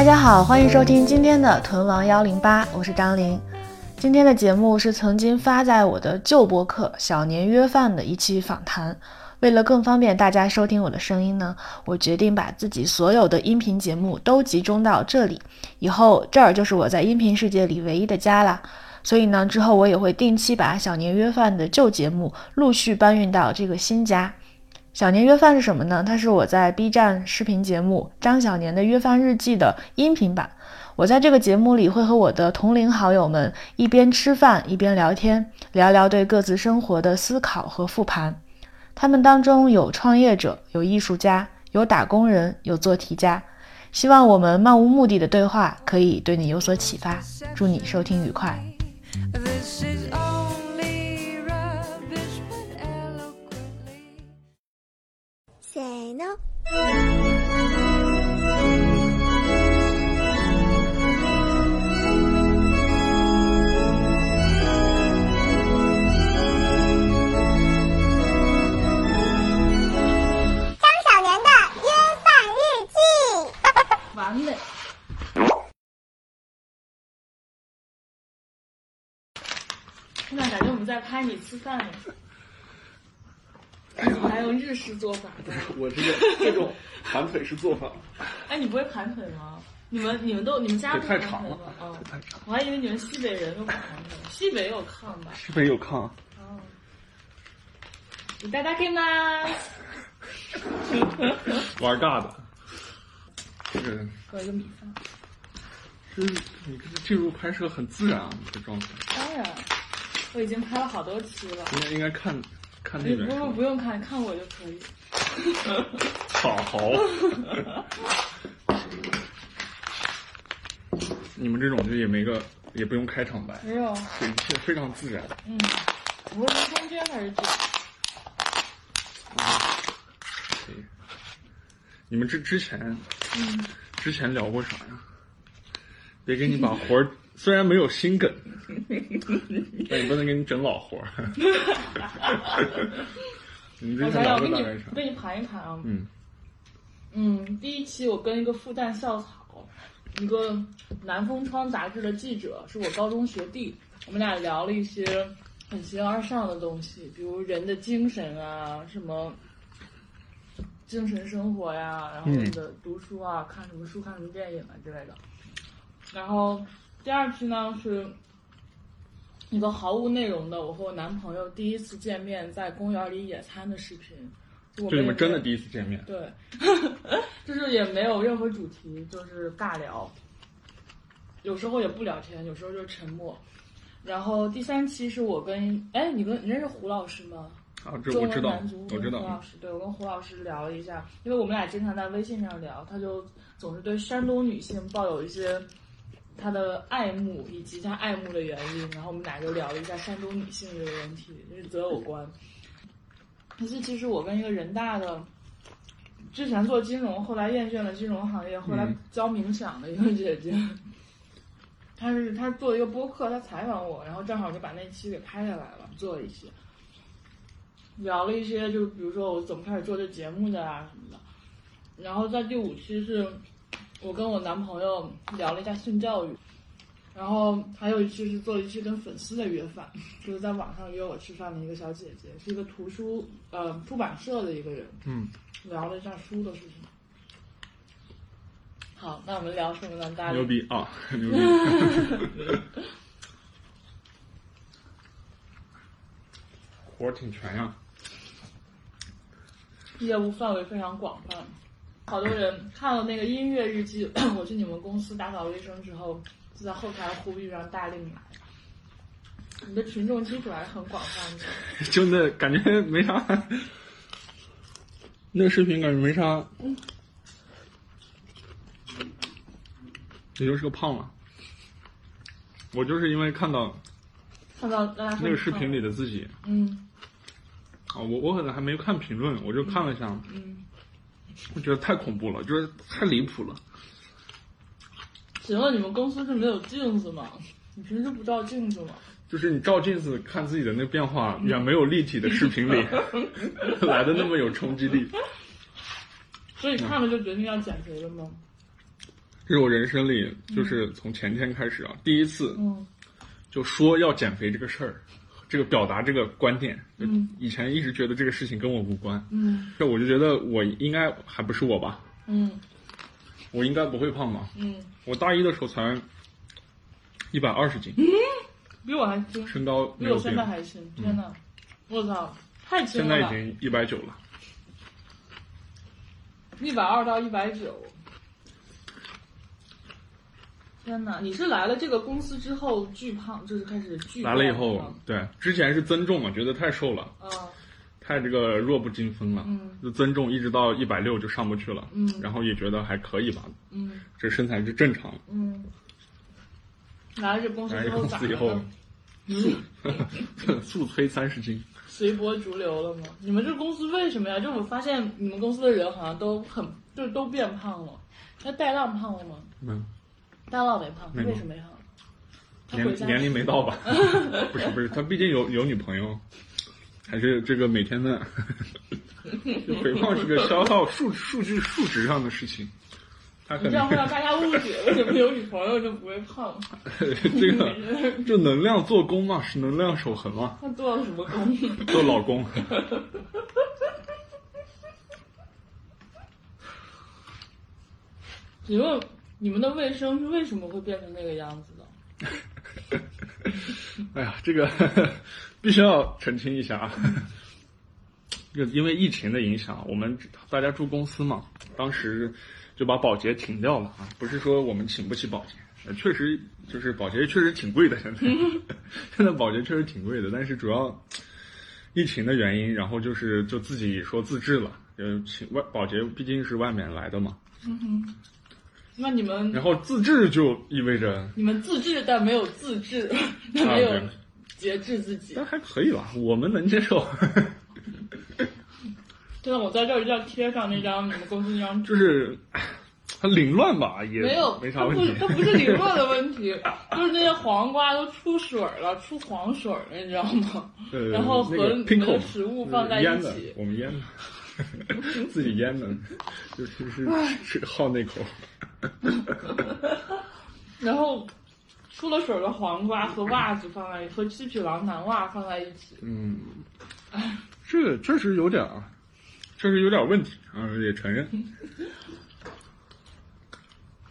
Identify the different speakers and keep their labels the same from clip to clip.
Speaker 1: 大家好，欢迎收听今天的屯王幺零八，我是张琳。今天的节目是曾经发在我的旧博客《小年约饭》的一期访谈。为了更方便大家收听我的声音呢，我决定把自己所有的音频节目都集中到这里。以后这儿就是我在音频世界里唯一的家啦。所以呢，之后我也会定期把小年约饭的旧节目陆续搬运到这个新家。小年约饭是什么呢？它是我在 B 站视频节目《张小年的约饭日记》的音频版。我在这个节目里会和我的同龄好友们一边吃饭一边聊天，聊聊对各自生活的思考和复盘。他们当中有创业者，有艺术家，有打工人，有做题家。希望我们漫无目的的对话可以对你有所启发。祝你收听愉快。
Speaker 2: Say no。张小年的约饭日记。
Speaker 1: 完美。现在感觉我们在拍你吃饭呢。我还用日式做法的。
Speaker 3: 我这个这种盘腿式做法，
Speaker 1: 哎，你不会盘腿吗？你们你们都你们家
Speaker 3: 这
Speaker 1: 不
Speaker 3: 太长了
Speaker 1: 盘腿吗？哦
Speaker 3: 这，太长。
Speaker 1: 我还以为你们西北人都不盘腿，西北有炕吧？
Speaker 3: 是不是有炕？
Speaker 1: 哦。いただきます。
Speaker 3: 玩大的。这个
Speaker 1: 喝一个米饭。
Speaker 3: 是你这进入拍摄很自然啊，你这状态。
Speaker 1: 当然，我已经拍了好多期了。
Speaker 3: 应该应该看 看那边。
Speaker 1: 用不用看，看我就可以。
Speaker 3: 好 好。你们这种就也没个也不用开场白，
Speaker 1: 没有，
Speaker 3: 这一切非常自然。
Speaker 1: 嗯，我是从中间开始讲。
Speaker 3: 可以你们之之前
Speaker 1: 嗯，
Speaker 3: 之前聊过啥呀？别给你把活儿，虽然没有心梗，但也不能给你整老活儿。
Speaker 1: 我
Speaker 3: 前
Speaker 1: 想想，我给你盘一盘啊。
Speaker 3: 嗯，
Speaker 1: 嗯，第一期我跟一个复旦校草，一个南风窗杂志的记者，是我高中学弟，我们俩聊了一些很形而上的东西，比如人的精神啊，什么精神生活呀，然后
Speaker 3: 嗯
Speaker 1: 你的读书啊，看什么书、看什么电影啊之类的。然后第二期呢是一个毫无内容的，我和我男朋友第一次见面在公园里野餐的视频。就
Speaker 3: 你们真的第一次见面，
Speaker 1: 对，就是也没有任何主题，就是尬聊，有时候也不聊天，有时候就是沉默。然后第三期是我跟哎，你跟你认识胡老师吗？
Speaker 3: 啊，这
Speaker 1: 中
Speaker 3: 我知道我知道。
Speaker 1: 跟胡老师，对我跟胡老师聊了一下，因为我们俩经常在微信上聊，他就总是对山东女性抱有一些他的爱慕以及他爱慕的原因，然后我们俩就聊了一下山东女性这个问题，就是择偶观。可是其实我跟一个人大的，之前做金融，后来厌倦了金融行业，后来教冥想的一个姐姐，她是她做一个播客，她采访我，然后正好就把那期给拍下来了，做了一些。聊了一些，就比如说我怎么开始做这节目的啊什么的。然后在第五期是我跟我男朋友聊了一下性教育，然后还有一期是做了一期跟粉丝的约饭，就是在网上约我吃饭的一个小姐姐，是一个图书呃出版社的一个人，
Speaker 3: 嗯，
Speaker 1: 聊了一下书的事情。好，那我们聊什么呢？大家
Speaker 3: 牛逼啊，牛逼！活儿挺全呀。
Speaker 1: 业务范围非常广泛，好多人看了那个音乐日记，我去你们公司打扫卫生之后，就在后台呼吁让大令来。你的群众基础还是很广泛的。
Speaker 3: 就那感觉没啥，那个视频感觉没啥，嗯也就是个胖了。我就是因为看到
Speaker 1: 看到
Speaker 3: 那个视频里的自己
Speaker 1: 嗯
Speaker 3: 啊，我我可能还没看评论，我就看了一下，
Speaker 1: 嗯，
Speaker 3: 我觉得太恐怖了，就是太离谱了。
Speaker 1: 请问你们公司是没有镜子吗？你平时不照镜子吗？
Speaker 3: 就是你照镜子看自己的那变化，远没有立体的视频里 来的那么有冲击力。
Speaker 1: 所以看了就决定要减肥了吗？
Speaker 3: 这是我人生里就是从前天开始啊，第一次
Speaker 1: 嗯
Speaker 3: 就说要减肥这个事儿，这个表达这个观点。
Speaker 1: 嗯。
Speaker 3: 以前一直觉得这个事情跟我无关，
Speaker 1: 嗯。
Speaker 3: 这我就觉得我应该还不是我吧，
Speaker 1: 嗯。
Speaker 3: 我应该不会胖吧。
Speaker 1: 嗯，
Speaker 3: 我大一的时候才一百二十斤，
Speaker 1: 比我还轻，
Speaker 3: 身高
Speaker 1: 比我
Speaker 3: 没有，
Speaker 1: 现在还轻，天呐，我操，太轻了
Speaker 3: 现在已！经一百九了。
Speaker 1: 一百二到一百九。天呐，你是来了这个公司之后巨胖，就是开始巨
Speaker 3: 来了以后，对，之前是增重嘛，觉得太瘦了，
Speaker 1: 啊，
Speaker 3: 太这个弱不禁风了，
Speaker 1: 嗯
Speaker 3: 就增重一直到一百六就上不去了，
Speaker 1: 嗯
Speaker 3: 然后也觉得还可以吧，
Speaker 1: 嗯
Speaker 3: 这身材是正常。
Speaker 1: 嗯，来了这公司之后咋
Speaker 3: 公司以后
Speaker 1: 了呢？，
Speaker 3: 速催三十斤，
Speaker 1: 随波逐流了吗？你们这公司为什么呀？就我发现你们公司的人好像都很，就是都变胖了。那带浪胖了吗？
Speaker 3: 嗯，
Speaker 1: 戴浪没胖，
Speaker 3: 没
Speaker 1: 为什么呀？
Speaker 3: 年年龄没到吧？不是不是，他毕竟有有女朋友，还是这个每天的肥胖是个消耗数数据数值上的事情，他可
Speaker 1: 能这样会让大家误解，为什么有女朋友就不会胖？
Speaker 3: 这个就能量做工嘛，是能量守恒嘛，
Speaker 1: 他做了什么工？
Speaker 3: 做老公。
Speaker 1: 请问你们的卫生是为什么会变成那个样子的？
Speaker 3: 哎呀，这个 必须要澄清一下啊。就因为疫情的影响，我们大家住公司嘛，当时就把保洁停掉了啊。不是说我们请不起保洁，呃确实就是保洁确实挺贵的。现在 现在保洁确实挺贵的，但是主要疫情的原因，然后就是就自己说自制了，呃，请外保洁毕竟是外面来的嘛，
Speaker 1: 那你们
Speaker 3: 然后自制就意味着
Speaker 1: 你们自制但没有自制，没有节制自己
Speaker 3: 那。还可以吧，我们能接受。
Speaker 1: 真的，我在这儿一定要贴上那张你们公司那张纸。
Speaker 3: 就是唉很凌乱吧，也
Speaker 1: 没有，
Speaker 3: 没啥问题。
Speaker 1: 它不是凌乱的问题，就是那些黄瓜都出水了，出黄水了，你知道吗？
Speaker 3: 呃，
Speaker 1: 然后和
Speaker 3: 那个
Speaker 1: 你们的食物放在一起，
Speaker 3: 我们腌的，自己腌的，就是是是好那口。
Speaker 1: 然后出了水的黄瓜和袜子放在和七匹狼男袜放在一起。
Speaker 3: 嗯，这个确实有点啊，确实有点问题啊，也承认。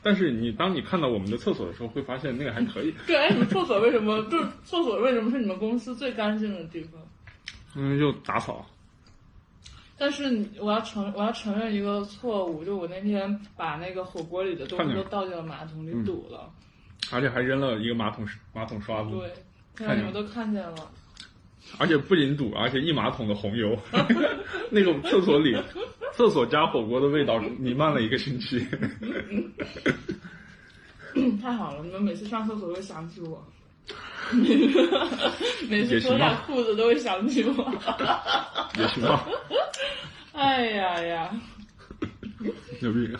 Speaker 3: 但是你当你看到我们的厕所的时候，会发现那个还可以。
Speaker 1: 对，哎，你们厕所为什么就是厕所为什么是你们公司最干净的地方？
Speaker 3: 嗯，就打扫。
Speaker 1: 但是我要承我要承认一个错误，就我那天把那个火锅里的东西都倒进了马桶里
Speaker 3: 嗯
Speaker 1: 堵了。
Speaker 3: 而且还扔了一个马桶马桶刷子，
Speaker 1: 对，
Speaker 3: 看见了
Speaker 1: 让你们都看见了。
Speaker 3: 而且不仅堵，而且一马桶的红油，那个厕所里，厕所加火锅的味道弥漫了一个星期。
Speaker 1: 太好了，你们每次上厕所都会想起我，每次脱下裤子都会想起我。
Speaker 3: 也行吧，
Speaker 1: 哎呀呀，
Speaker 3: 牛逼！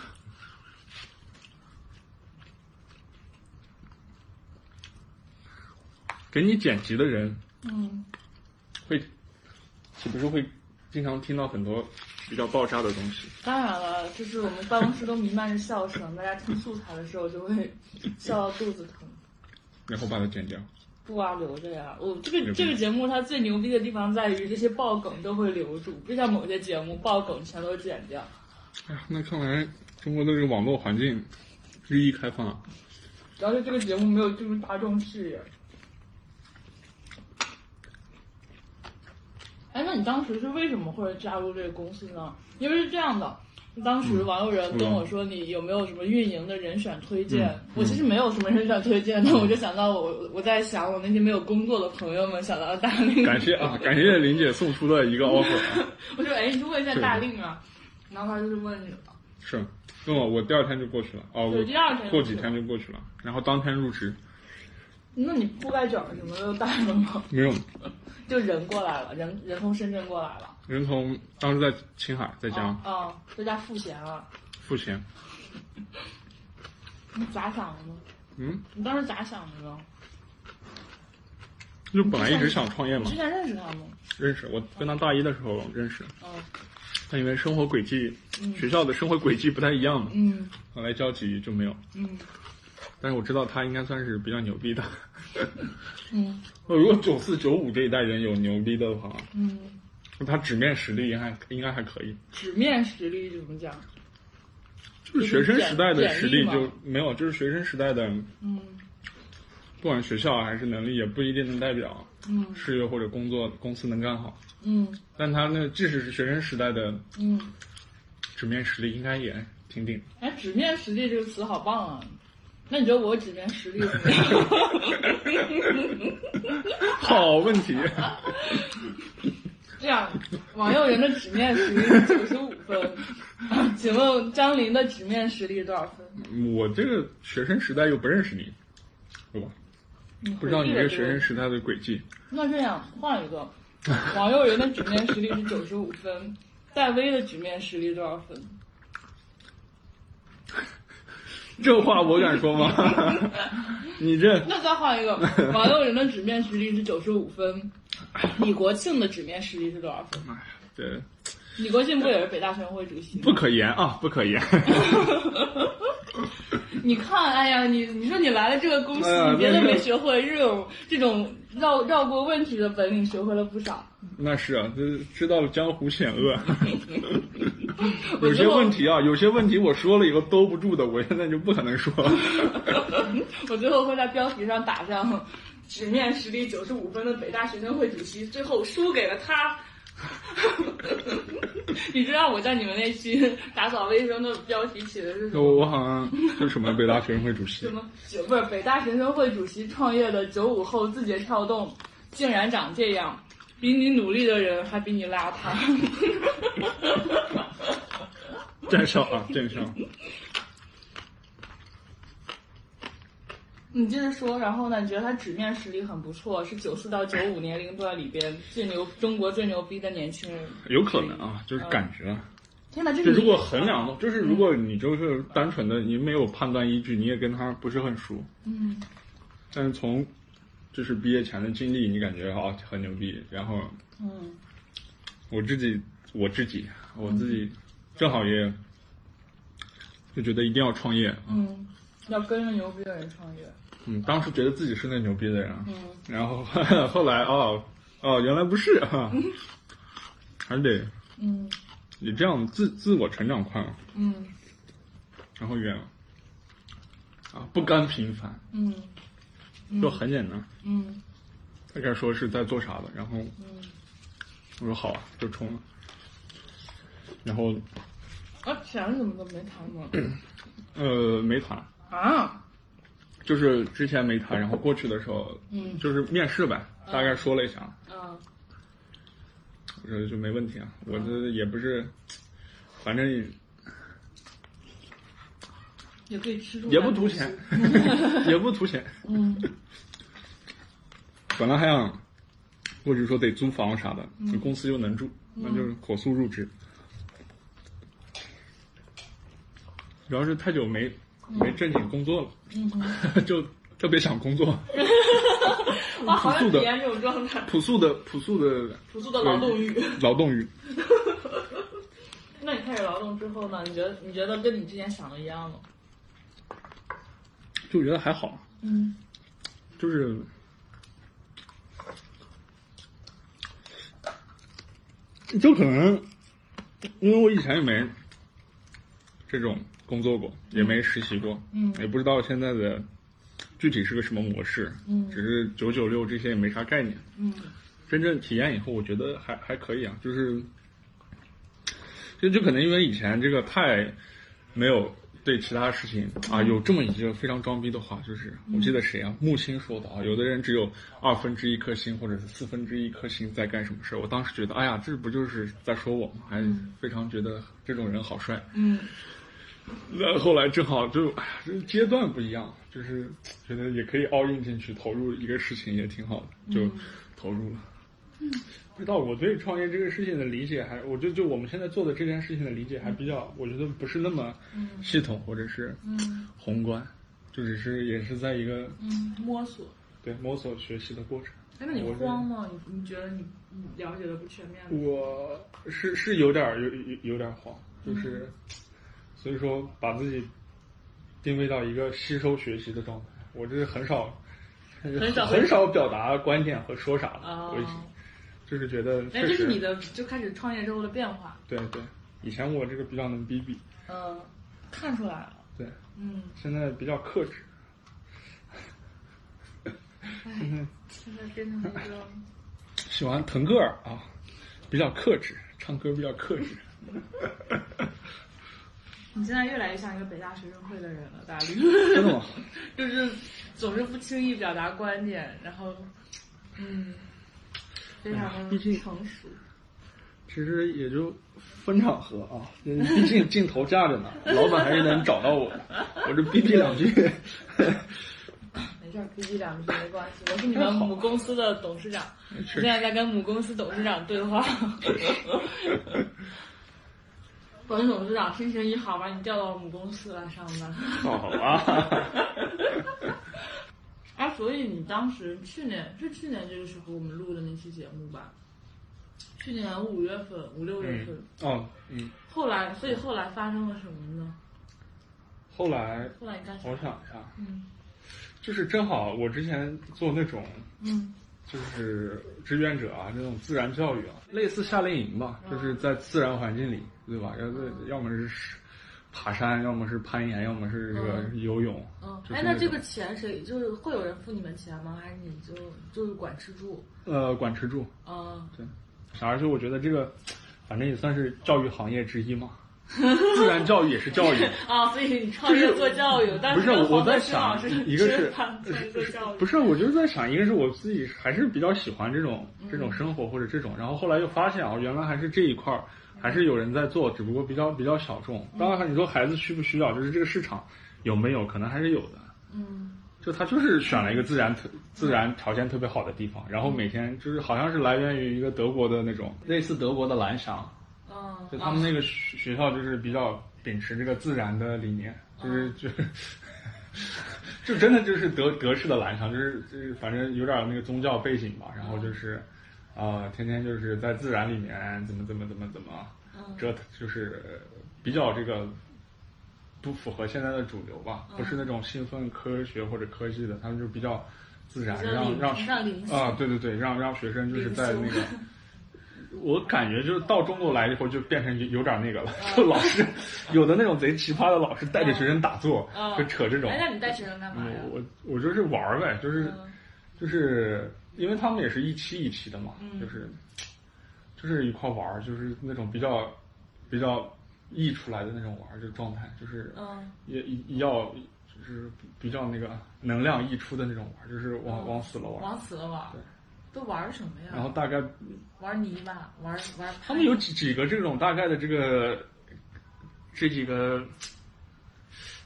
Speaker 3: 给你剪辑的人
Speaker 1: 嗯，
Speaker 3: 会，岂不是会经常听到很多比较爆炸的东西？
Speaker 1: 当然了，就是我们办公室都弥漫着笑声，大家听素材的时候就会笑到肚子疼。
Speaker 3: 然后把它剪掉。
Speaker 1: 不啊，留着呀！我这个这个节目它最牛逼的地方在于这些爆梗都会留住，不像某些节目爆梗全都剪掉。
Speaker 3: 哎呀，那看来中国的这个网络环境日益开放啊。
Speaker 1: 主要是这个节目没有进入大众视野。哎，那你当时是为什么会加入这个公司呢？因为是这样的，当时网友人跟我说你有没有什么运营的人选推荐？
Speaker 3: 嗯。
Speaker 1: 我其实没有什么人选推荐，但我就想到我我在想我那些没有工作的朋友们，想到大令，
Speaker 3: 感谢啊，感谢林姐送出的一个 offer 啊。
Speaker 1: 我说哎，你去问一下大令啊，然后他就是问你了，
Speaker 3: 是，问我我第二天就过去了，哦，
Speaker 1: 对
Speaker 3: 我
Speaker 1: 第二天
Speaker 3: 过几天就过去了，然后当天入职，
Speaker 1: 那你铺盖卷什么的都带了吗？
Speaker 3: 没有。
Speaker 1: 就人过来了，人人从深圳过来了，
Speaker 3: 人从当时在青海，在家
Speaker 1: 啊、啊在家赋闲了，
Speaker 3: 赋闲，
Speaker 1: 你咋想的呢？
Speaker 3: 嗯，
Speaker 1: 你当时咋想的呢？
Speaker 3: 就本来一直想创业嘛。
Speaker 1: 你之，前认识他吗？
Speaker 3: 认识我跟他大一的时候认识，
Speaker 1: 嗯，
Speaker 3: 他因为生活轨迹，学校的生活轨迹不太一样嘛，
Speaker 1: 嗯。
Speaker 3: 后来交集就没有。
Speaker 1: 嗯。
Speaker 3: 但是我知道他应该算是比较牛逼的。
Speaker 1: 嗯。
Speaker 3: 如果九四九五这一代人有牛逼的话，
Speaker 1: 嗯，
Speaker 3: 他纸面实力还应该还可以。
Speaker 1: 纸面实力怎么讲？
Speaker 3: 就是学生时代的实力
Speaker 1: 就
Speaker 3: 没有，就是学生时代的，
Speaker 1: 嗯
Speaker 3: 不管学校还是能力，也不一定能代表
Speaker 1: 嗯
Speaker 3: 事业或者工作公司能干好。
Speaker 1: 嗯
Speaker 3: 但他那即使是学生时代的
Speaker 1: 嗯，
Speaker 3: 纸面实力，应该也挺顶。
Speaker 1: 哎，纸面实力这个词好棒啊！那你觉得我纸面实力怎么样？
Speaker 3: 好问题，
Speaker 1: 这样，王佑仁的纸面实力是九十五分，请问张琳的纸面实力多少分？
Speaker 3: 我这个学生时代又不认识你，对吧？不知道你这个学生时代的轨迹。
Speaker 1: 那这样换一个，王佑仁的纸面实力是九十五分，戴威的纸面实力多少分？
Speaker 3: 这话我敢说吗？你这
Speaker 1: 那再换一个，王佑仁的纸面实力是九十五分，李国庆的纸面实力是多少分？
Speaker 3: 这
Speaker 1: 李国庆不也是北大学生会主席吗？
Speaker 3: 不可言啊，不可言。
Speaker 1: 你看，哎呀，你你说你来了这个公司，
Speaker 3: 哎
Speaker 1: 你别的没学会，这种这种绕绕过问题的本领学会了不少。
Speaker 3: 那是啊，这知道了江湖险恶。
Speaker 1: 我
Speaker 3: 有些问题啊，有些问题我说了以后兜不住的，我现在就不可能说。
Speaker 1: 我最后会在标题上打上“纸面实力九十五分的北大学生会主席，最后输给了他”。你知道我在你们那期打扫卫生的标题起的是什么？
Speaker 3: 我我好像是什么北大学生会主席
Speaker 1: 什，么九不是北大学生会主席创业的九五后字节跳动，竟然长这样，比你努力的人还比你邋遢。
Speaker 3: 见笑啊，见笑。
Speaker 1: 你接着说，然后呢？你觉得他纸面实力很不错，是九四到九五年龄段里边最牛、中国最牛逼的年轻人。
Speaker 3: 有可能啊，就是感觉啊。
Speaker 1: 天哪，这
Speaker 3: 就是如果衡量的，就是如果你就是单纯的你没有判断依据，你也跟他不是很熟，
Speaker 1: 嗯
Speaker 3: 但是从就是毕业前的经历，你感觉啊很牛逼。然后
Speaker 1: 嗯
Speaker 3: 我自己我自己我自己正好也就觉得一定要创业，
Speaker 1: 嗯，要跟着牛逼的人创业。
Speaker 3: 嗯，当时觉得自己是那牛逼的人啊，
Speaker 1: 嗯。
Speaker 3: 然后 后来哦哦原来不是哈、还是得
Speaker 1: 嗯。
Speaker 3: 你这样自自我成长快嘛，
Speaker 1: 嗯。
Speaker 3: 然后远啊不甘平凡，
Speaker 1: 嗯。
Speaker 3: 就很简单。
Speaker 1: 嗯。
Speaker 3: 他开始说是在做啥的，然后
Speaker 1: 嗯。
Speaker 3: 我说好啊，就冲了。然后
Speaker 1: 啊，钱怎么都没谈过？
Speaker 3: 呃没谈，
Speaker 1: 啊，
Speaker 3: 就是之前没谈，然后过去的时候，
Speaker 1: 嗯。
Speaker 3: 就是面试呗，大概说了一下，
Speaker 1: 嗯。
Speaker 3: 我说就没问题啊，我这也不是，反正也
Speaker 1: 也可以吃住，
Speaker 3: 也不图钱，也不图钱。
Speaker 1: 嗯。
Speaker 3: 本来还想过去说得租房啥的，这公司又能住，那就是火速入职。主要是太久没没正经工作了，
Speaker 1: 嗯
Speaker 3: 就特别想工作。
Speaker 1: 哇，好想
Speaker 3: 朴素的
Speaker 1: 体验这种状态，
Speaker 3: 朴素的朴素的
Speaker 1: 朴素的劳动欲。
Speaker 3: 劳动欲，
Speaker 1: 那你开始劳动之后呢？你觉得你觉得跟你之前想的一样吗？
Speaker 3: 就觉得还好，
Speaker 1: 嗯
Speaker 3: 就是就可能因为我以前也没这种工作过，也没实习过，
Speaker 1: 嗯。
Speaker 3: 也不知道现在的具体是个什么模式，
Speaker 1: 嗯。
Speaker 3: 只是九九六这些也没啥概念。
Speaker 1: 嗯。
Speaker 3: 真正体验以后，我觉得还还可以啊，就是就就可能因为以前这个太没有对其他事情啊有这么一句非常装逼的话，就是我记得谁啊木星说的啊，有的人只有二分之一颗星或者是四分之一颗星在干什么事儿，我当时觉得哎呀，这不就是在说我吗？还非常觉得这种人好帅。
Speaker 1: 嗯
Speaker 3: 那后来正好就，哎呀，这阶段不一样，就是觉得也可以 all in 进去，投入一个事情也挺好的，就投入了。嗯不知道我对创业这个事情的理解还，我就就我们现在做的这件事情的理解还比较，我觉得不是那么系统或者是
Speaker 1: 嗯
Speaker 3: 宏观，就只是也是在一个
Speaker 1: 嗯，摸索。
Speaker 3: 对摸索学习的过程。
Speaker 1: 哎，那你慌吗？你你觉得你你了解的不全面吗？
Speaker 3: 我是是有点儿有有有点儿慌，就是、所以说把自己定位到一个吸收学习的状态。我这是很少
Speaker 1: 很少
Speaker 3: 很少表达观点和说啥的，
Speaker 1: 哦
Speaker 3: 我就是觉得
Speaker 1: 哎，这是你的就开始创业之后的变化。
Speaker 3: 对对，以前我这个比较能逼逼，
Speaker 1: 嗯，看出来了。
Speaker 3: 对，
Speaker 1: 嗯，
Speaker 3: 现在比较克制。
Speaker 1: 现在变成一个。
Speaker 3: 喜欢腾格尔啊，比较克制，唱歌比较克制。
Speaker 1: 你现在越来越像一个北大学生会的人了，大力。
Speaker 3: 真的吗？
Speaker 1: 就是总是不轻易表达观点，然后，嗯，非常的成熟。
Speaker 3: 其实也就分场合啊，毕竟镜头架着呢，老板还是能找到我的。我这逼逼两句，
Speaker 1: 没事儿，逼逼两句没关系。我是你 们母公司的董事长，我现在在跟母公司董事长对话。本董事长心情一好，把你调到母公司来上班。
Speaker 3: 好啊。
Speaker 1: 啊，所以你当时去年是去年这个时候我们录的那期节目吧？去年五月份、五六月份，
Speaker 3: 哦，嗯，
Speaker 1: 后来，所以后来发生了什么呢？
Speaker 3: 后来
Speaker 1: 后来你干啥？
Speaker 3: 我想一下，
Speaker 1: 嗯
Speaker 3: 就是正好我之前做那种
Speaker 1: 嗯
Speaker 3: 就是志愿者啊，这种自然教育啊，类似夏令营吧，就是在自然环境里，对吧？要要么是爬山，要么是攀岩，要么是这个游泳。
Speaker 1: 嗯，
Speaker 3: 就是
Speaker 1: 哎，那这个钱谁就是会有人付你们钱吗？还是你就就是管吃住？
Speaker 3: 呃管吃住，
Speaker 1: 啊，
Speaker 3: 对，而且我觉得这个，反正也算是教育行业之一嘛。自然教育也是教育，
Speaker 1: 啊，所以你创业做教育，但
Speaker 3: 不是我我在想一个是
Speaker 1: 做做教育，
Speaker 3: 不是，我就是在想，一个是我自己还是比较喜欢这种这
Speaker 1: 嗯
Speaker 3: 种生活或者这种，然后后来又发现啊，原来还是这一块儿还是有人在做，只不过比较比较小众。
Speaker 1: 嗯
Speaker 3: 当然，你说孩子需不需要，就是这个市场有没有，可能还是有的。
Speaker 1: 嗯
Speaker 3: 就他就是选了一个自然特自然条件特别好的地方，然后每天就是好像是来源于一个德国的那种类似德国的蓝翔，
Speaker 1: 嗯，
Speaker 3: 就他们那个学学校就是比较秉持这个自然的理念，就是就是，就真的就是德德式的蓝翔，就是就是反正有点那个宗教背景吧，然后就是，啊，天天就是在自然里面怎么怎么怎么怎么折腾，就是比较这个不符合现在的主流吧，不是那种兴奋科学或者科技的，他们就比较自然，让让啊，对对对，让让学生就是在那个。我感觉就是到中国来以后就变成有有点那个了，就老师有的那种贼奇葩的老师带着学生打坐，
Speaker 1: 嗯
Speaker 3: 就扯这种。
Speaker 1: 哎，那你带学生干嘛
Speaker 3: 我我就是玩儿呗，就是
Speaker 1: 嗯
Speaker 3: 就是因为他们也是一期一期的嘛，
Speaker 1: 嗯
Speaker 3: 就是就是一块玩儿，就是那种比较比较溢出来的那种玩儿，就状态，就是
Speaker 1: 嗯
Speaker 3: 也也要就是比较那个能量溢出的那种玩儿，就是往
Speaker 1: 嗯
Speaker 3: 往死了玩儿。
Speaker 1: 往死了玩
Speaker 3: 对，
Speaker 1: 都玩什么呀？
Speaker 3: 然后大概
Speaker 1: 玩泥巴，玩玩。
Speaker 3: 他们有几几个这种大概的这个这几个，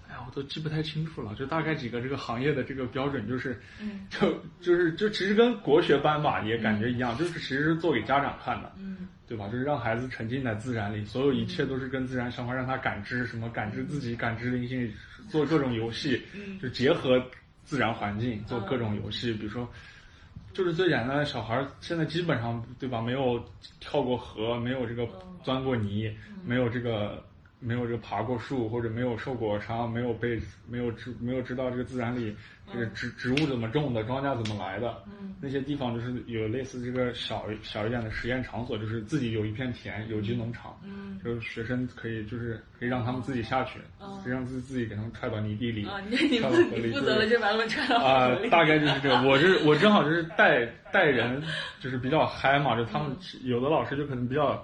Speaker 3: 哎呀，我都记不太清楚了。就大概几个这个行业的这个标准，就是，
Speaker 1: 嗯
Speaker 3: 就就是就其实跟国学班吧也感觉一样，就是其实是做给家长看的，
Speaker 1: 嗯
Speaker 3: 对吧？就是让孩子沉浸在自然里，所有一切都是跟自然相关，让他感知什么，感知自己，感知灵性，做各种游戏，
Speaker 1: 嗯
Speaker 3: 就结合自然环境做各种游戏，比如说。就是最简单的小孩儿，现在基本上对吧？没有跳过河，没有这个钻过泥，没有这个没有这个爬过树，或者没有受过伤，没有被没有知没有知道这个自然里这个植植物怎么种的，庄稼怎么来的，
Speaker 1: 嗯。
Speaker 3: 那些地方就是有类似这个小小一点的实验场所，就是自己有一片田，有机农场，
Speaker 1: 嗯。
Speaker 3: 就是学生可以就是可以让他们自己下去，
Speaker 1: 哦。
Speaker 3: 可以让自己自己给他们踹到泥地里，
Speaker 1: 啊，你 你负
Speaker 3: 跳到河里
Speaker 1: 你负责了，就把他们踹到
Speaker 3: 啊
Speaker 1: 河里。，
Speaker 3: 大概就是这个。我是 我正好就是带带人，就是比较嗨嘛，就他们有的老师就可能比较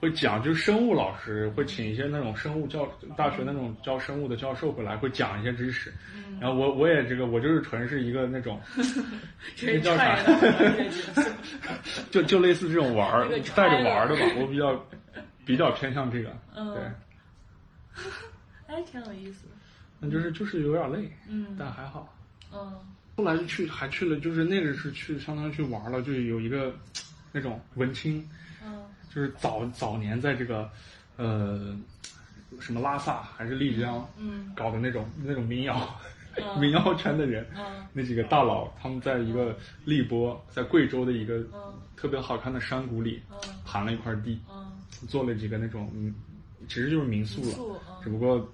Speaker 3: 会讲，就是生物老师会请一些那种生物教大学那种教生物的教授回来，会讲一些知识。然后我我也这个我就是纯是一个那种，
Speaker 1: 这是
Speaker 3: 叫啥 就就类似这种玩儿带着玩儿的吧，我比较比较偏向这个。
Speaker 1: 嗯
Speaker 3: 对，
Speaker 1: 哎，挺有意思的。
Speaker 3: 那就是就是有点累，
Speaker 1: 嗯
Speaker 3: 但还好。
Speaker 1: 嗯
Speaker 3: 后来就去还去了，就是那个是去相当于去玩了，就有一个 那种文青，
Speaker 1: 嗯
Speaker 3: 就是早早年在这个，呃，什么拉萨还是丽江，
Speaker 1: 嗯
Speaker 3: 搞的那种那种民谣，
Speaker 1: 嗯
Speaker 3: 民谣圈的人，
Speaker 1: 嗯
Speaker 3: 那几个大佬，他们在一个荔波，在贵州的一个
Speaker 1: 嗯
Speaker 3: 特别好看的山谷里
Speaker 1: 嗯
Speaker 3: 盘了一块地，
Speaker 1: 嗯
Speaker 3: 做了几个那种，嗯，其实就是民宿了，
Speaker 1: 嗯
Speaker 3: 只不过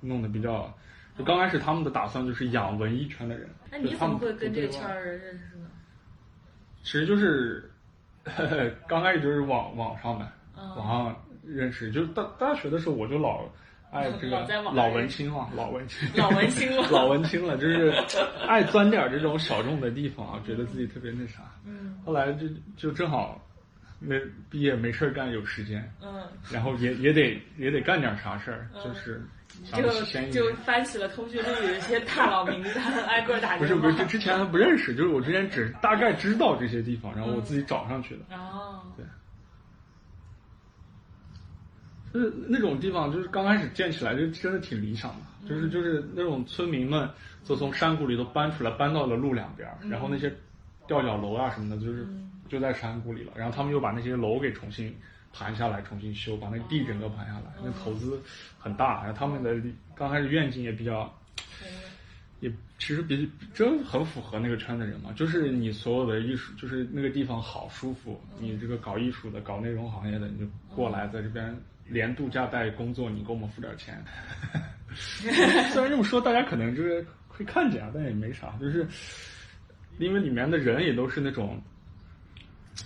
Speaker 3: 弄得比较，就刚开始他们的打算就是养文艺圈的人。
Speaker 1: 那你
Speaker 3: 他们
Speaker 1: 怎么会跟这个圈儿人认识呢？
Speaker 3: 其实就是，刚开始就是网网上的，
Speaker 1: 嗯。
Speaker 3: 网上认识，就是大大学的时候我就老爱这个
Speaker 1: 老
Speaker 3: 文青了，老文青，
Speaker 1: 老文青了
Speaker 3: 老文青了，就是爱钻点这种小众的地方啊，觉得自己特别那啥。
Speaker 1: 嗯。
Speaker 3: 后来就就正好没毕业没事儿干，有时间，
Speaker 1: 嗯，
Speaker 3: 然后也也得也得干点啥事儿，
Speaker 1: 嗯
Speaker 3: 就是
Speaker 1: 就。就翻起了通讯录里的一些大佬名单，挨个打电话。
Speaker 3: 不是不是，之前还不认识，就是我之前只大概知道这些地方，然后我自己找上去的。
Speaker 1: 哦，
Speaker 3: 就是那种地方，就是刚开始建起来就真的挺理想的，就是就是那种村民们就从山谷里都搬出来，搬到了路两边儿，然后那些吊脚楼啊什么的，就是就在山谷里了。然后他们又把那些楼给重新盘下来，重新修，把那地整个盘下来，那投资很大。然后他们的刚开始愿景也比较，也其实比真很符合那个圈的人嘛，就是你所有的艺术，就是那个地方好舒服，你这个搞艺术的、搞内容行业的，你就过来在这边连度假带工作，你给我们付点钱。虽然这么说，大家可能就是会看见啊，但也没啥，就是因为里面的人也都是那种，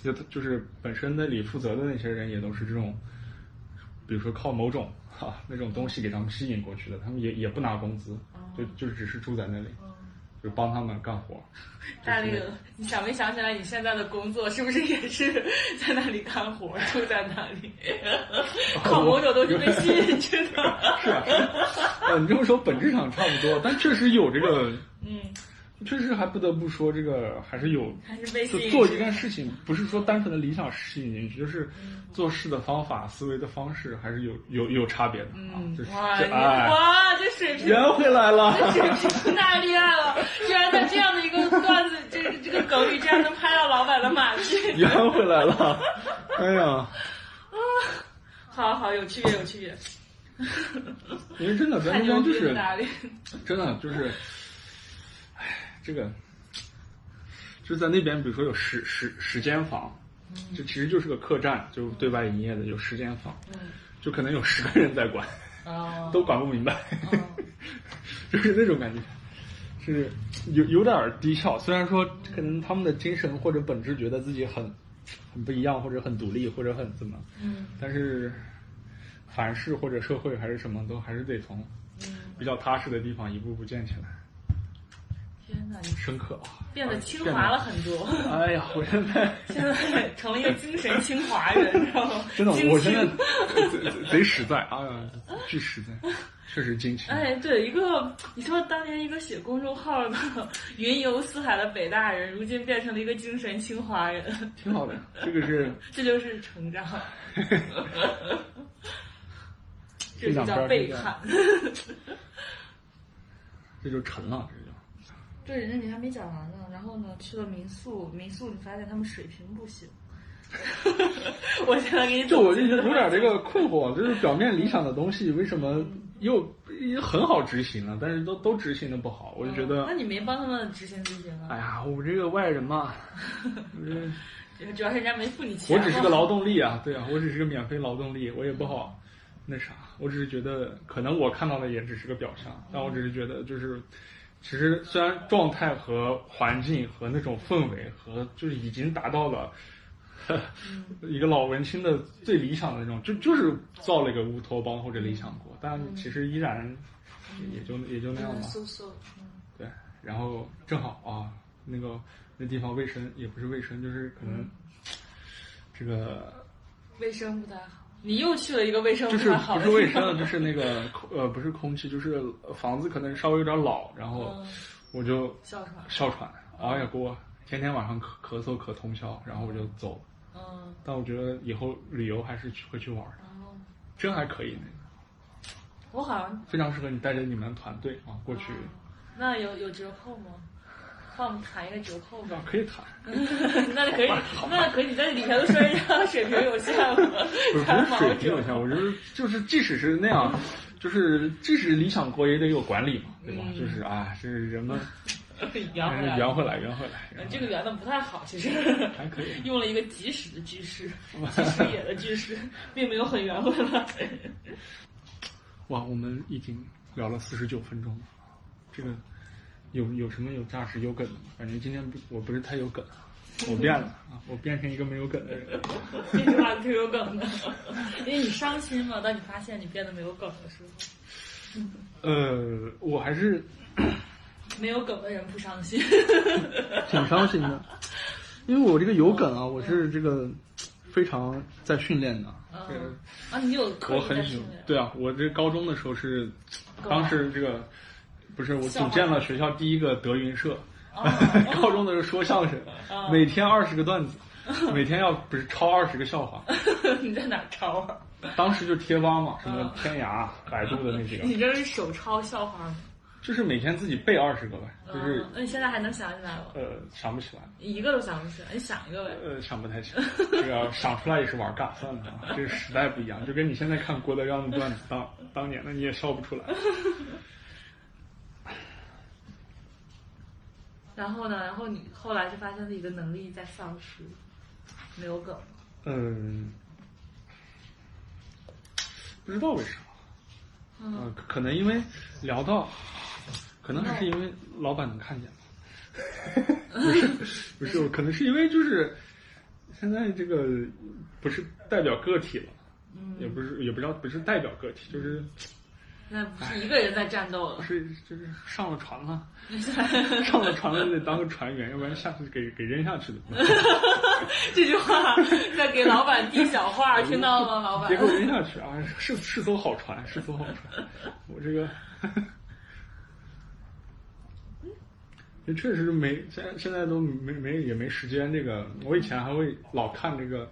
Speaker 3: 就就是本身那里负责的那些人也都是这种，比如说靠某种哈、那种东西给他们吸引过去的，他们也也不拿工资，就就只是住在那里，就帮他们干活。
Speaker 1: 大令，你想没想起来你现在的工作是不是也是在那里干活，住在那里，靠某种东西被吸引去的？
Speaker 3: 是啊，是啊呃，你这么说本质上差不多，但确实有这个，
Speaker 1: 嗯，
Speaker 3: 确实还不得不说这个还是有，
Speaker 1: 还是
Speaker 3: 做一件事情，不是说单纯的理想吸引进去，就是做事的方法、思维的方式还是有有有差别的啊。
Speaker 1: 哇，你
Speaker 3: 这哎，
Speaker 1: 哇，这水平
Speaker 3: 圆回来了。
Speaker 1: 这水平太厉害了！居然在这样的一个段子，这个这个梗里，居然能拍到老板的马屁。
Speaker 3: 圆回来了，哎呀，啊
Speaker 1: 好好，有区别，有区别。
Speaker 3: 因为真的在
Speaker 1: 太牛逼了，
Speaker 3: 那边就是。真的就是，哎，这个就是在那边，比如说有十十十间房，这其实就是个客栈，就对外营业的，有十间房，
Speaker 1: 嗯，
Speaker 3: 就可能有十个人在管，
Speaker 1: 哦，
Speaker 3: 都管不明白，
Speaker 1: 哦
Speaker 3: 就是那种感觉，是有有点儿低效。虽然说可能他们的精神或者本质觉得自己很很不一样，或者很独立，或者很怎么，
Speaker 1: 嗯
Speaker 3: 但是凡事或者社会还是什么，都还是得从
Speaker 1: 嗯，
Speaker 3: 比较踏实的地方一步步建起来。
Speaker 1: 天哪，你
Speaker 3: 深刻啊！
Speaker 1: 变得清华了很多，
Speaker 3: 哎呀，我现在
Speaker 1: 现在成了一个精神清华人，知道吗？
Speaker 3: 真的，
Speaker 1: 精
Speaker 3: 我现在贼实在啊，巨实在，确实惊奇。
Speaker 1: 哎，对，一个你说当年一个写公众号的云游四海的北大人，如今变成了一个精神清华人，
Speaker 3: 挺好的，这个是
Speaker 1: 这就是成长，这就叫背叛。
Speaker 3: 这就沉了，
Speaker 1: 对，那你还没讲完呢。然后呢，去了民宿，民宿你发现他们水平不行。我现在给你
Speaker 3: 就我就
Speaker 1: 总结
Speaker 3: 有点 这个困惑，就是表面理想的东西，为什么又也很好执行了，但是都都执行的不好？我就觉得
Speaker 1: 那，你没帮他们执行执行啊？
Speaker 3: 哎呀，我这个外人嘛，
Speaker 1: 主要是人家没付你钱。
Speaker 3: 我只是个劳动力啊，对啊，我只是个免费劳动力，我也不好那啥，我只是觉得可能我看到的也只是个表象，但我只是觉得就是，其实虽然状态和环境和那种氛围和就是已经达到了。一个老文青的最理想的那种，就就是造了一个乌托邦或者理想国，但其实依然也也就也就那样吧。对，然后正好啊，那个那地方卫生也不是卫生，就是可能这个
Speaker 1: 卫生不太好。你又去了一个卫生
Speaker 3: 就是
Speaker 1: 不
Speaker 3: 是卫生，就是那个空呃不是空气，就是房子可能稍微有点老，然后
Speaker 1: 嗯
Speaker 3: 我就
Speaker 1: 哮喘。
Speaker 3: 哮喘，哎呀给我天天晚上咳咳嗽咳通宵，然后我就走。
Speaker 1: 嗯，
Speaker 3: 但我觉得以后旅游还是去会去玩的，真还可以那个，
Speaker 1: 我好像
Speaker 3: 非常适合你带着你们团队啊过去。
Speaker 1: 那有有折扣吗？帮我们谈一个折扣吧。
Speaker 3: 可以谈，
Speaker 1: 那可以，那可以，你在底下都说人家水平有限了，
Speaker 3: 不是水平有限，我觉得就是，即使是那样，就是即使理想国也得有管理嘛，对吧？就是啊，这人们
Speaker 1: 圆回来，
Speaker 3: 圆回来，圆回来。
Speaker 1: 这个圆的不太好，其实
Speaker 3: 还可以，
Speaker 1: 用了一个即使的句式，即使也的句式，并没有很圆回来。
Speaker 3: 哇，我们已经聊了四十九分钟了，这个有有什么有价值有梗的吗？感觉今天不我不是太有梗，我变了啊，我变成一个没有梗的人。
Speaker 1: 这句话挺有梗的，因为你伤心嘛，当你发现你变得没有梗的时候。
Speaker 3: 呃，我还是
Speaker 1: 没有梗的人不伤心，
Speaker 3: 挺伤心的，因为我这个有梗啊，我是这个非常在训练的。
Speaker 1: 嗯啊，你有
Speaker 3: 我很喜欢，对啊，我这高中的时候是，当时这个不是我组建了学校第一个德云社，高中的时候说相声，每天二十个段子，每天要不是抄二十个笑话。
Speaker 1: 你在哪抄啊？
Speaker 3: 当时就贴吧嘛，什么天涯、百度的那几个。
Speaker 1: 你这是手抄笑话吗？
Speaker 3: 就是每天自己背二十个呗，就是。
Speaker 1: 那你现在还能想起来吗？
Speaker 3: 呃，想不起来。
Speaker 1: 一个都想不起来，你想一个呗。
Speaker 3: 呃，想不太起来。这个想出来也是玩尬，算了，这个时代不一样，就跟你现在看郭德纲的段子，当当年的你也笑不出来。
Speaker 1: 然后呢？然后你后来就发现自己的能力在丧失，没有梗。
Speaker 3: 嗯，不知道为啥。嗯，可能因为聊到，可能还是因为老板能看见吧。不是，不是，可能是因为就是现在这个不是代表个体了，
Speaker 1: 嗯，
Speaker 3: 也不是，也不知道不是代表个体，就是
Speaker 1: 那不是一个人在战斗了，
Speaker 3: 是就是上了船了，上了船了就得当个船员，要不然下次给给扔下去的。
Speaker 1: 这句话在给老板递小话，听到了吗，老板？
Speaker 3: 别给我扔下去啊！是是艘好船，是艘好船。我这个，也确实没现现在都没没也没时间。这个我以前还会老看这个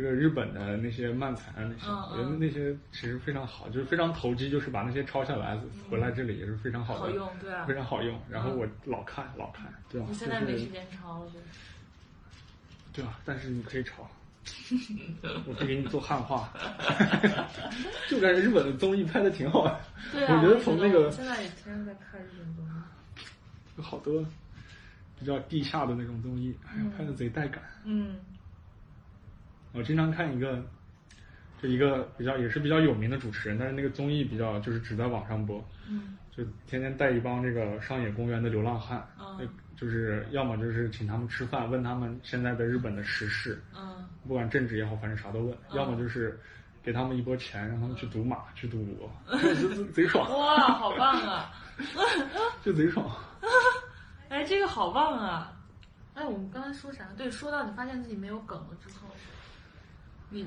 Speaker 3: 这个日本的那些漫才啊那些，我觉得那些其实非常好，就是非常投机，就是把那些抄下来回来这里也是非常好的，
Speaker 1: 好用对啊，
Speaker 3: 非常好用。然后我老看老看，对吧？
Speaker 1: 你现在没时间抄了。
Speaker 3: 对啊，但是你可以抄，我可以给你做汉化，就感觉日本的综艺拍的挺好的。
Speaker 1: 对
Speaker 3: 啊，我觉得从那个
Speaker 1: 现在也天天在看日本综艺，
Speaker 3: 有好多比较地下的那种综艺，哎呀，拍的贼带感。
Speaker 1: 嗯，
Speaker 3: 我经常看一个，就一个比较也是比较有名的主持人，但是那个综艺比较就是只在网上播，
Speaker 1: 嗯，
Speaker 3: 就天天带一帮这个上野公园的流浪汉，
Speaker 1: 嗯。
Speaker 3: 就是要么就是请他们吃饭，问他们现在的日本的时事，
Speaker 1: 嗯，
Speaker 3: 不管政治也好，反正啥都问；要么就是给他们一波钱，让他们去赌马、去赌博，就贼爽。
Speaker 1: 哇，好棒啊！
Speaker 3: 就贼爽。
Speaker 1: 哎，这个好棒啊！哎，我们刚才说啥？对，说到你发现自己没有梗了之后，你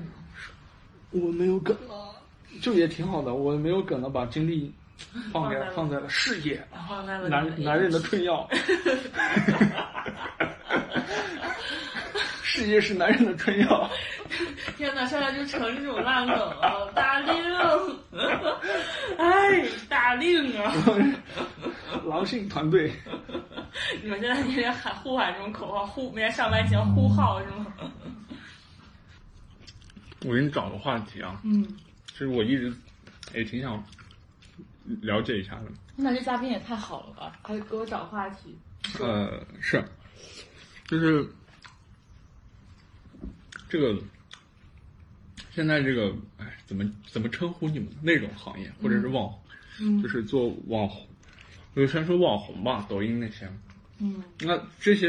Speaker 3: 我没有梗了，就也挺好的。我没有梗了，把精力。放在放在了事业，
Speaker 1: 放在了
Speaker 3: 男男人的春药。事业是男人的春药。
Speaker 1: 天哪，上来就成这种烂梗了，大令！哎，大令啊！
Speaker 3: 狼性团队。
Speaker 1: 你们现在天天喊呼喊这种口号，呼每天上班前呼号是吗？
Speaker 3: 我给你找个话题啊。
Speaker 1: 嗯。
Speaker 3: 其实我一直也挺想。了解一下的，
Speaker 1: 那这嘉宾也太好了吧，还给我找话题。
Speaker 3: 呃，是，就是这个现在这个，哎，怎么怎么称呼你们那种行业或者是网，
Speaker 1: 嗯，
Speaker 3: 就是做网红，就先说网红吧，抖音那些，
Speaker 1: 嗯，
Speaker 3: 那这些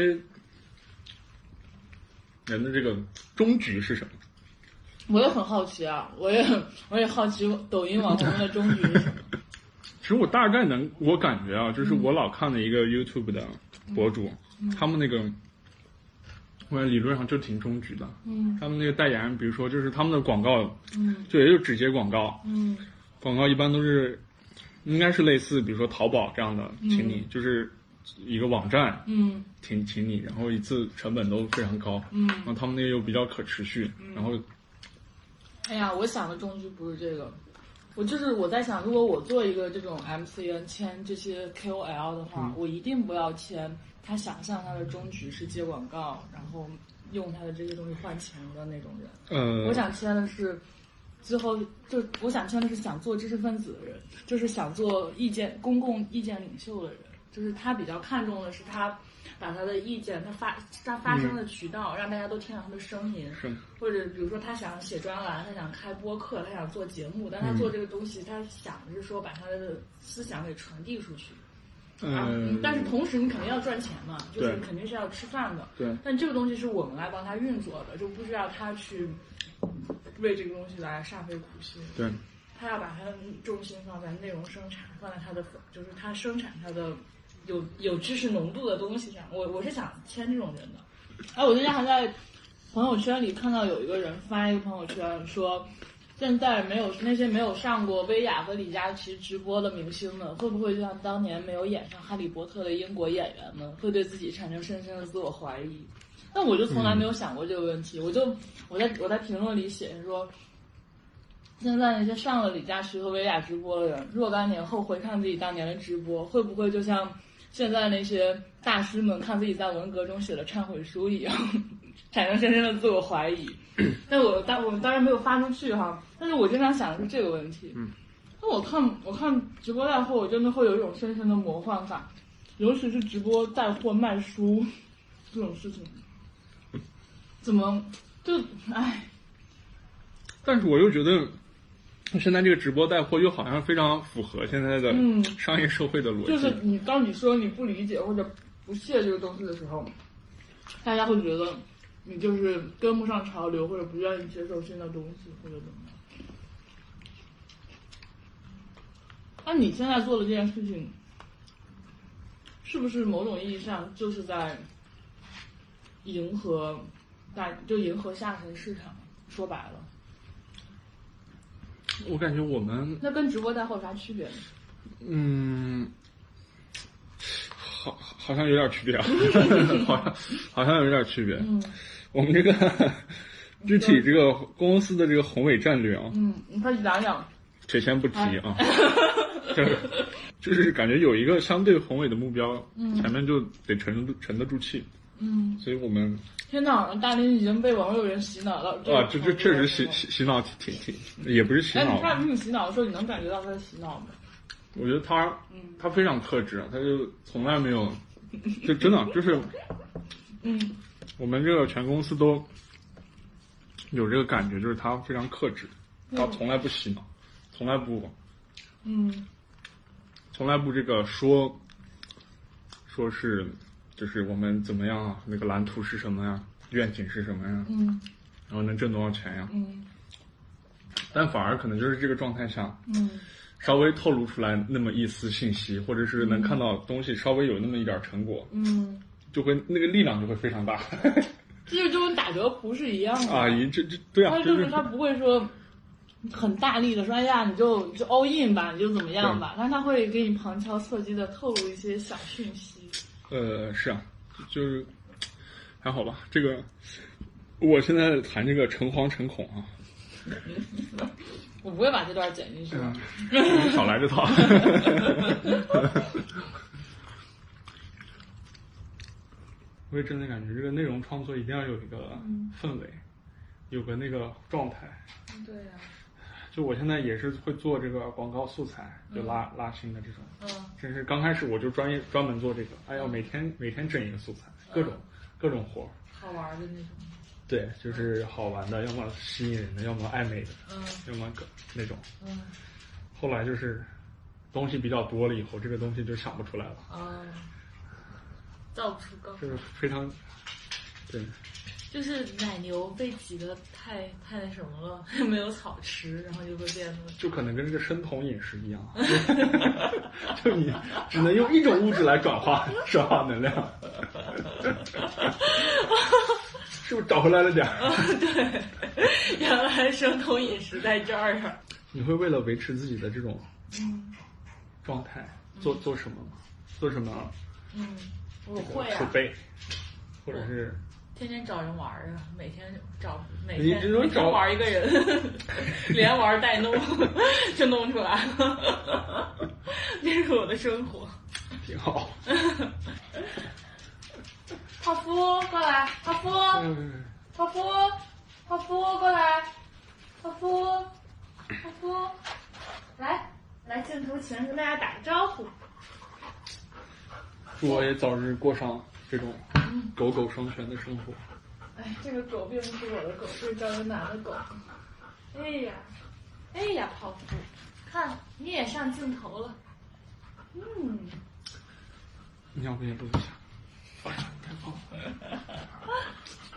Speaker 3: 人的这个终局是什么？
Speaker 1: 我也很好奇啊，我也我也好奇抖音网红的终局是什么。
Speaker 3: 其实我大概能，我感觉啊，就是我老看的一个 YouTube 的博主，他们那个，我理论上就挺终局的。
Speaker 1: 嗯。
Speaker 3: 他们那个代言，比如说就是他们的广告，
Speaker 1: 嗯，
Speaker 3: 就也就只接广告。
Speaker 1: 嗯。
Speaker 3: 广告一般都是，应该是类似，比如说淘宝这样的，请你就是一个网站，
Speaker 1: 嗯，
Speaker 3: 请请你，然后一次成本都非常高，
Speaker 1: 嗯，
Speaker 3: 然后他们那个又比较可持续，然后。
Speaker 1: 哎呀，我想的终局不是这个。我就是我在想，如果我做一个这种 MCN 签这些 KOL 的话，我一定不要签他想象他的终局是接广告，然后用他的这些东西换钱的那种人。
Speaker 3: 嗯，
Speaker 1: 我想签的是，最后就我想签的是想做知识分子的人，就是想做意见公共意见领袖的人，就是他比较看重的是他把他的意见，他发他发声的渠道，让大家都听到他的声音。
Speaker 3: 是
Speaker 1: 或者比如说他想写专栏，他想开播客，他想做节目，但他做这个东西，他想的是说把他的思想给传递出去。啊
Speaker 3: 嗯，
Speaker 1: 但是同时你肯定要赚钱嘛，就是
Speaker 3: 对
Speaker 1: 肯定是要吃饭的。
Speaker 3: 对
Speaker 1: 但这个东西是我们来帮他运作的，就不需要他去为这个东西来煞费苦心。
Speaker 3: 对，
Speaker 1: 他要把他的重心放在内容生产，放在他的就是他生产他的有有知识浓度的东西上。我我是想签这种人的。哎，我今天还在朋友圈里看到有一个人发一个朋友圈说，现在没有那些没有上过薇娅和李佳琦直播的明星们，会不会就像当年没有演上《哈利波特》的英国演员们，会对自己产生深深的自我怀疑？那我就从来没有想过这个问题，我就我在我在评论里写说。现在那些上了李佳琦和薇娅直播的人，若干年后回看自己当年的直播，会不会就像现在那些大师们看自己在文革中写的忏悔书一样，产生深深的自我怀疑？但我当我当然没有发出去哈，但是我经常想的是这个问题。
Speaker 3: 嗯，
Speaker 1: 那我看我看直播带货，我真的会有一种深深的魔幻感，尤其是直播带货卖书这种事情，怎么就唉。
Speaker 3: 但是我又觉得，现在这个直播带货又好像非常符合现在的
Speaker 1: 嗯
Speaker 3: 商业社会的逻辑。
Speaker 1: 就是你当你说你不理解或者不屑这个东西的时候，大家会觉得你就是跟不上潮流，或者不愿意接受新的东西，或者怎么样。那你现在做的这件事情，是不是某种意义上就是在迎合大，就迎合下沉市场？说白了，
Speaker 3: 我感觉我们
Speaker 1: 那跟直播带货有啥区别呢？
Speaker 3: 嗯，好，好像有点区别啊，好像好像有点区别。
Speaker 1: 嗯
Speaker 3: 我们这个 具体这个公司的这个宏伟战略啊，
Speaker 1: 嗯，你快去讲讲。
Speaker 3: 且先不提啊，就是就是感觉有一个相对宏伟的目标，前面就得沉得沉得住气，
Speaker 1: 嗯。
Speaker 3: 所以我们
Speaker 1: 天呐，大林已经被网友人洗脑了。
Speaker 3: 啊，这这确实洗洗洗脑挺挺挺，也不是洗
Speaker 1: 哎，你
Speaker 3: 脑，
Speaker 1: 看你洗脑的时候，你能感觉到他在洗脑吗？
Speaker 3: 我觉得他
Speaker 1: 嗯
Speaker 3: 他非常克制，他就从来没有，就真的就是
Speaker 1: 嗯
Speaker 3: 我们这个全公司都有这个感觉，就是他非常克制，他从来不洗脑，从来不
Speaker 1: 嗯
Speaker 3: 从来不这个说说是就是我们怎么样啊，那个蓝图是什么呀，愿景是什么呀，
Speaker 1: 嗯
Speaker 3: 然后能挣多少钱呀，
Speaker 1: 嗯
Speaker 3: 但反而可能就是这个状态下，
Speaker 1: 嗯
Speaker 3: 稍微透露出来那么一丝信息，或者是能看到东西稍微有那么一点成果，
Speaker 1: 嗯，
Speaker 3: 就会那个力量就会非常大
Speaker 1: 这就就跟打折铺是一样 的。
Speaker 3: 啊！一这这对啊，
Speaker 1: 他
Speaker 3: 就
Speaker 1: 就是他不会说很大力的说，哎呀，你就你就 all in 吧，你就怎么样吧，但他会给你旁敲侧击的透露一些小讯息。
Speaker 3: 呃是啊，就是还好吧。这个我现在谈这个诚惶诚恐啊，
Speaker 1: 我不会把这段剪进去的。
Speaker 3: 你 少来这套。我也真的感觉这个内容创作一定要有一个氛围，有个那个状态。
Speaker 1: 对呀、
Speaker 3: 就我现在也是会做这个广告素材，就拉、拉新的这种。
Speaker 1: 嗯
Speaker 3: 真是刚开始我就专业专门做这个，哎呀，每天每天整一个素材，各种各种活儿。
Speaker 1: 好玩的那种。
Speaker 3: 对，就是好玩的，要么吸引人的，要么暧昧的，
Speaker 1: 嗯
Speaker 3: 要么个那种。
Speaker 1: 嗯
Speaker 3: 后来就是东西比较多了以后，这个东西就想不出来了，
Speaker 1: 啊，造不出高
Speaker 3: 就是非常对。
Speaker 1: 就是奶牛被挤得太太那什么了，没有草吃，然后就会变得
Speaker 3: 就可能跟这个生酮饮食一样，就你只能用一种物质来转化 转化能量，是不是找回来了点儿？
Speaker 1: 对，原来生酮饮食在这儿啊。
Speaker 3: 你会为了维持自己的这种状态做做什么吗？做什么
Speaker 1: 嗯，我会啊，
Speaker 3: 储备，或者是
Speaker 1: 天天找人玩儿啊，每天找每天每天
Speaker 3: 这种找
Speaker 1: 玩一个人，连玩带弄就弄出来了，这是我的生活。
Speaker 3: 挺好。
Speaker 1: 泡芙过来，泡芙，
Speaker 3: 嗯，
Speaker 1: 泡芙，泡芙过来，泡芙，泡芙，来来镜头前跟大家打个招呼。
Speaker 3: 祝我也早日过上这种狗狗双全的生活。
Speaker 1: 哎，这个狗并不是我的狗，这是赵云南的狗。哎呀，哎呀，泡芙，看你也上镜头了。嗯，
Speaker 3: 你要不也录一下？哎呀，太棒了！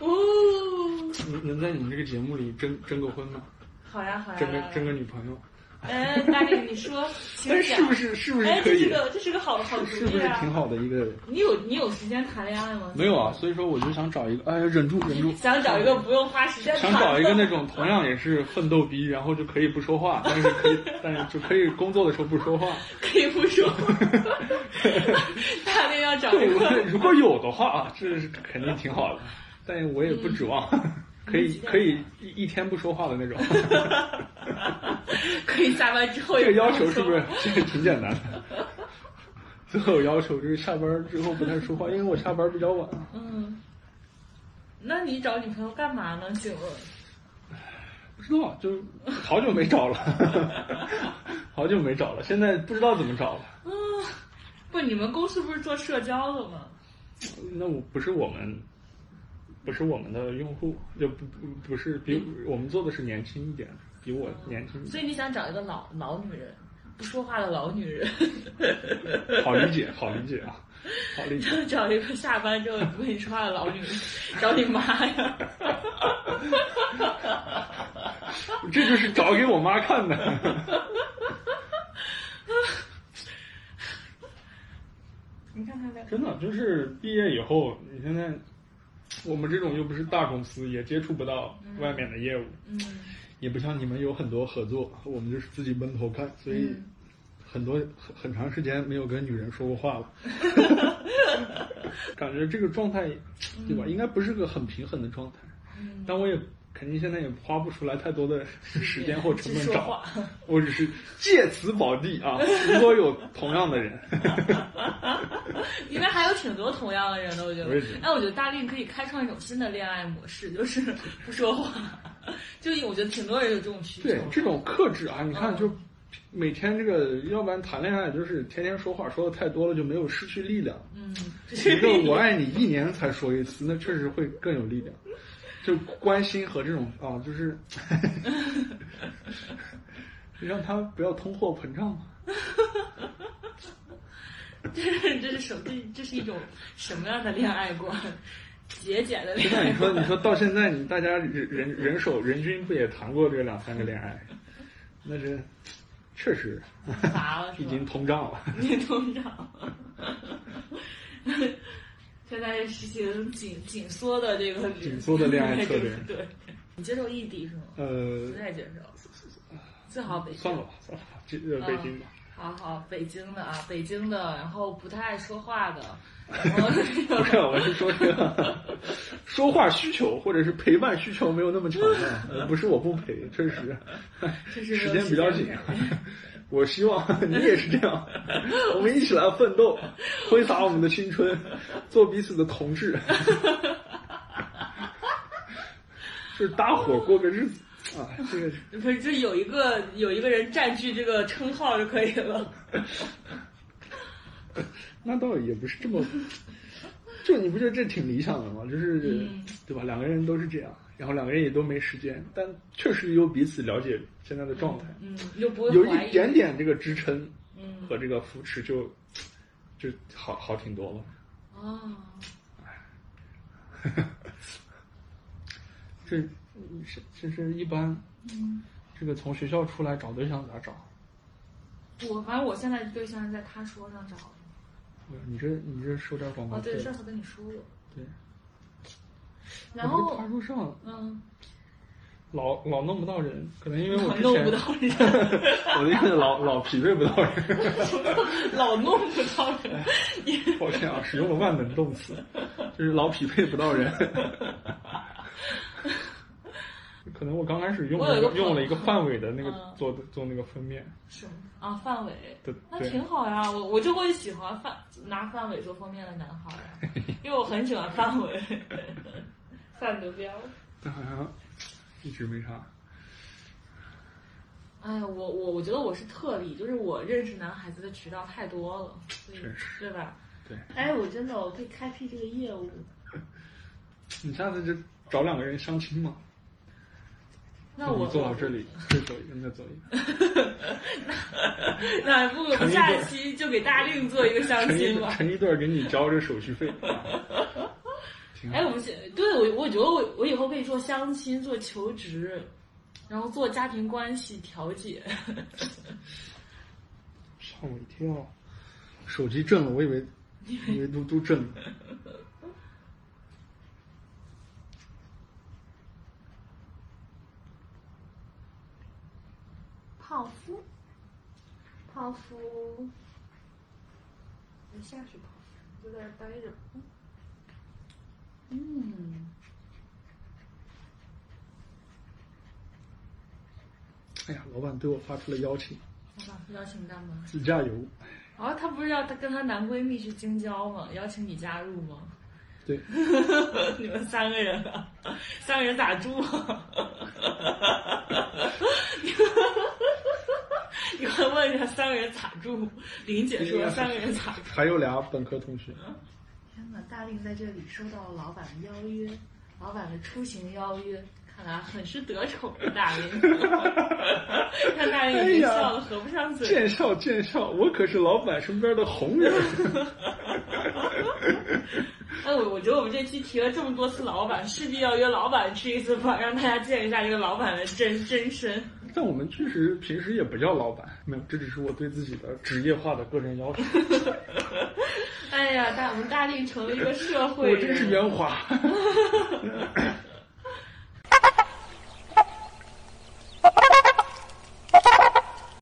Speaker 1: 哦，
Speaker 3: 能能在你们这个节目里征征个婚吗？
Speaker 1: 好呀好呀，来来
Speaker 3: 征个征个女朋友？
Speaker 1: 哎，大力，你说，请
Speaker 3: 哎，
Speaker 1: 讲
Speaker 3: 是不是是不是
Speaker 1: 哎，
Speaker 3: 可以？
Speaker 1: 这是个这是个好好主
Speaker 3: 是不是
Speaker 1: 意啊！
Speaker 3: 挺好的一个？
Speaker 1: 你有你有时间谈恋爱吗？
Speaker 3: 没有啊，所以说我就想找一个，哎，忍住忍住，
Speaker 1: 想找一个不用花时间
Speaker 3: 想找一个那种同样也是奋斗逼，然后就可以不说话，但是可以，但是就可以工作的时候不说话。
Speaker 1: 可以不说。大力要找一个
Speaker 3: 如果有的话啊，这是肯定挺好的，但我也不指望，可以可以一一天不说话的那种。
Speaker 1: 可以下班之后
Speaker 3: 这个
Speaker 1: 也不用
Speaker 3: 要求是不是
Speaker 1: 说
Speaker 3: 这个挺简单的？最后要求就是下班之后不太说话，因为我下班比较晚啊。
Speaker 1: 嗯，那你找女朋友干嘛呢？请问？
Speaker 3: 不知道，就好久没找了，好久没找了，现在不知道怎么找了。
Speaker 1: 嗯，不，你们公司不是做社交的吗？
Speaker 3: 那我不是我们，不是我们的用户，就不不不是比我们做的是年轻一点，比我年轻一点，
Speaker 1: 所以你想找一个老老女人，不说话的老女人，
Speaker 3: 好理解，好理解啊，好理解。
Speaker 1: 就找一个下班之后不跟你说话的老女人，找你妈呀！
Speaker 3: 这就是找给我妈看的。
Speaker 1: 你看看这，
Speaker 3: 真的就是毕业以后，你现在我们这种又不是大公司，也接触不到外面的业务，
Speaker 1: 嗯。
Speaker 3: 也不像你们有很多合作，我们就是自己闷头干，所以
Speaker 1: 嗯。
Speaker 3: 很多很很长时间没有跟女人说过话了。感觉这个状态，对吧？应该不是个很平衡的状态，
Speaker 1: 嗯，
Speaker 3: 但我也肯定现在也花不出来太多的时间或成本找我只 是借此保地啊，如果有同样的人，
Speaker 1: 因为还有挺多同样的人的，我觉得。哎，我觉得大令可以开创一种新的恋爱模式，就是 不说话。就我觉得挺多人有这种需求。
Speaker 3: 对这种克制啊，你看
Speaker 1: 嗯
Speaker 3: 就每天这个，要不然谈恋爱就是天天说话，说的太多了就没有失去力量。
Speaker 1: 嗯，
Speaker 3: 一个 我爱你一年才说一次，那确实会更有力量。就关心和这种啊，就是 让他不要通货膨胀嘛。
Speaker 1: 这是这是什这这是一种什么样的恋爱观？节俭的恋
Speaker 3: 那
Speaker 1: 爱观。
Speaker 3: 你说你说 到现在，你大家人人人手人均不也谈过这两三个恋爱？那这确实
Speaker 1: 乏了？
Speaker 3: 已经通胀了。
Speaker 1: 你通胀。现在实行紧紧缩的这个
Speaker 3: 紧缩的恋爱策略
Speaker 1: 对，你接受异地是吗？
Speaker 3: 呃
Speaker 1: 不，太接受，最好北京。
Speaker 3: 算了吧，算了吧，这呃北京吧。
Speaker 1: 好好，北京的啊，北京的，然后不太爱说话的，然后
Speaker 3: 不是，我是说这个说话需求或者是陪伴需求没有那么强的，呃不是我不陪，确实时间比较紧。我希望 你也是这样，我们一起来奋斗，挥洒我们的青春，做彼此的同志，就是搭伙过个日子啊！这个
Speaker 1: 不是，就有一个有一个人占据这个称号就可以了。
Speaker 3: 那倒也不是这么，就你不觉得这挺理想的吗？就是、
Speaker 1: 嗯
Speaker 3: 对吧？两个人都是这样，然后两个人也都没时间，但确实有彼此了解现在的状态，
Speaker 1: 嗯，又不会
Speaker 3: 有一点点这个支撑
Speaker 1: 嗯
Speaker 3: 和这个扶持就，就好好挺多了。
Speaker 1: 哦，
Speaker 3: 这是这是一般，
Speaker 1: 嗯，
Speaker 3: 这个从学校出来找对象咋找？
Speaker 1: 我反正我现在对象是在他说上找的。
Speaker 3: 你这你这收点广告
Speaker 1: 哦，
Speaker 3: 费
Speaker 1: 对，上次跟你说过。
Speaker 3: 对。
Speaker 1: 然后
Speaker 3: 他，说上
Speaker 1: 嗯，
Speaker 3: 老老弄不到人，可能因为我之前
Speaker 1: 弄不到人，
Speaker 3: 我的意思老老匹配不到人。
Speaker 1: 老弄不到人。
Speaker 3: 抱歉啊，使用了万能动词，就是老匹配不到人。可能我刚开始用了用了一个范伟的那个
Speaker 1: 嗯
Speaker 3: 做的做那个封面，
Speaker 1: 是？啊，范伟，
Speaker 3: 对
Speaker 1: 那挺好呀。我我就会喜欢范拿范伟做封面的男孩，因为我很喜欢范伟，范德彪。
Speaker 3: 但好像一直没啥。
Speaker 1: 哎呀，我我我觉得我是特例，就是我认识男孩子的渠道太多了，所以
Speaker 3: 确实
Speaker 1: 对吧？
Speaker 3: 对
Speaker 1: 哎，我真的我可以开辟这个业务。
Speaker 3: 你下次就找两个人相亲嘛，
Speaker 1: 那我
Speaker 3: 你坐我这里，再走一个，再走一个，
Speaker 1: 那那不如我们下一期就给大令做一个相亲吧。
Speaker 3: 成一对儿给你交这手续费。
Speaker 1: 哎，我们现对我我觉得我我以后可以做相亲，做求职，然后做家庭关系调解。
Speaker 3: 吓我一跳，手机震了，我以为以为都都震了。
Speaker 1: 泡芙，泡芙，没下去泡芙，就在这待着。嗯，
Speaker 3: 哎呀，老板对我发出了邀请，
Speaker 1: 老板邀请干嘛？
Speaker 3: 自驾游。
Speaker 1: 哦，她不是要她跟她男闺蜜去京郊吗？邀请你加入吗？
Speaker 3: 对，
Speaker 1: 你们三个人啊，三个人咋住啊？你快问一下三个人咋住？林姐说三个人咋住？
Speaker 3: 还有俩本科同学，
Speaker 1: 天哪！大令在这里收到了老板的邀约，老板的出行邀约，看来很是得宠的大令。看大令已经笑得合不上嘴。
Speaker 3: 见笑见笑，我可是老板身边的红人。
Speaker 1: 哎，我我觉得我们这期提了这么多次老板，势必要约老板吃一次饭，让大家见一下这个老板的真真身。
Speaker 3: 但我们确实平时也不叫老板，没有，这只是我对自己的职业化的个人要求。
Speaker 1: 哎呀，大我们大定成了一个社会，
Speaker 3: 我真是圆滑。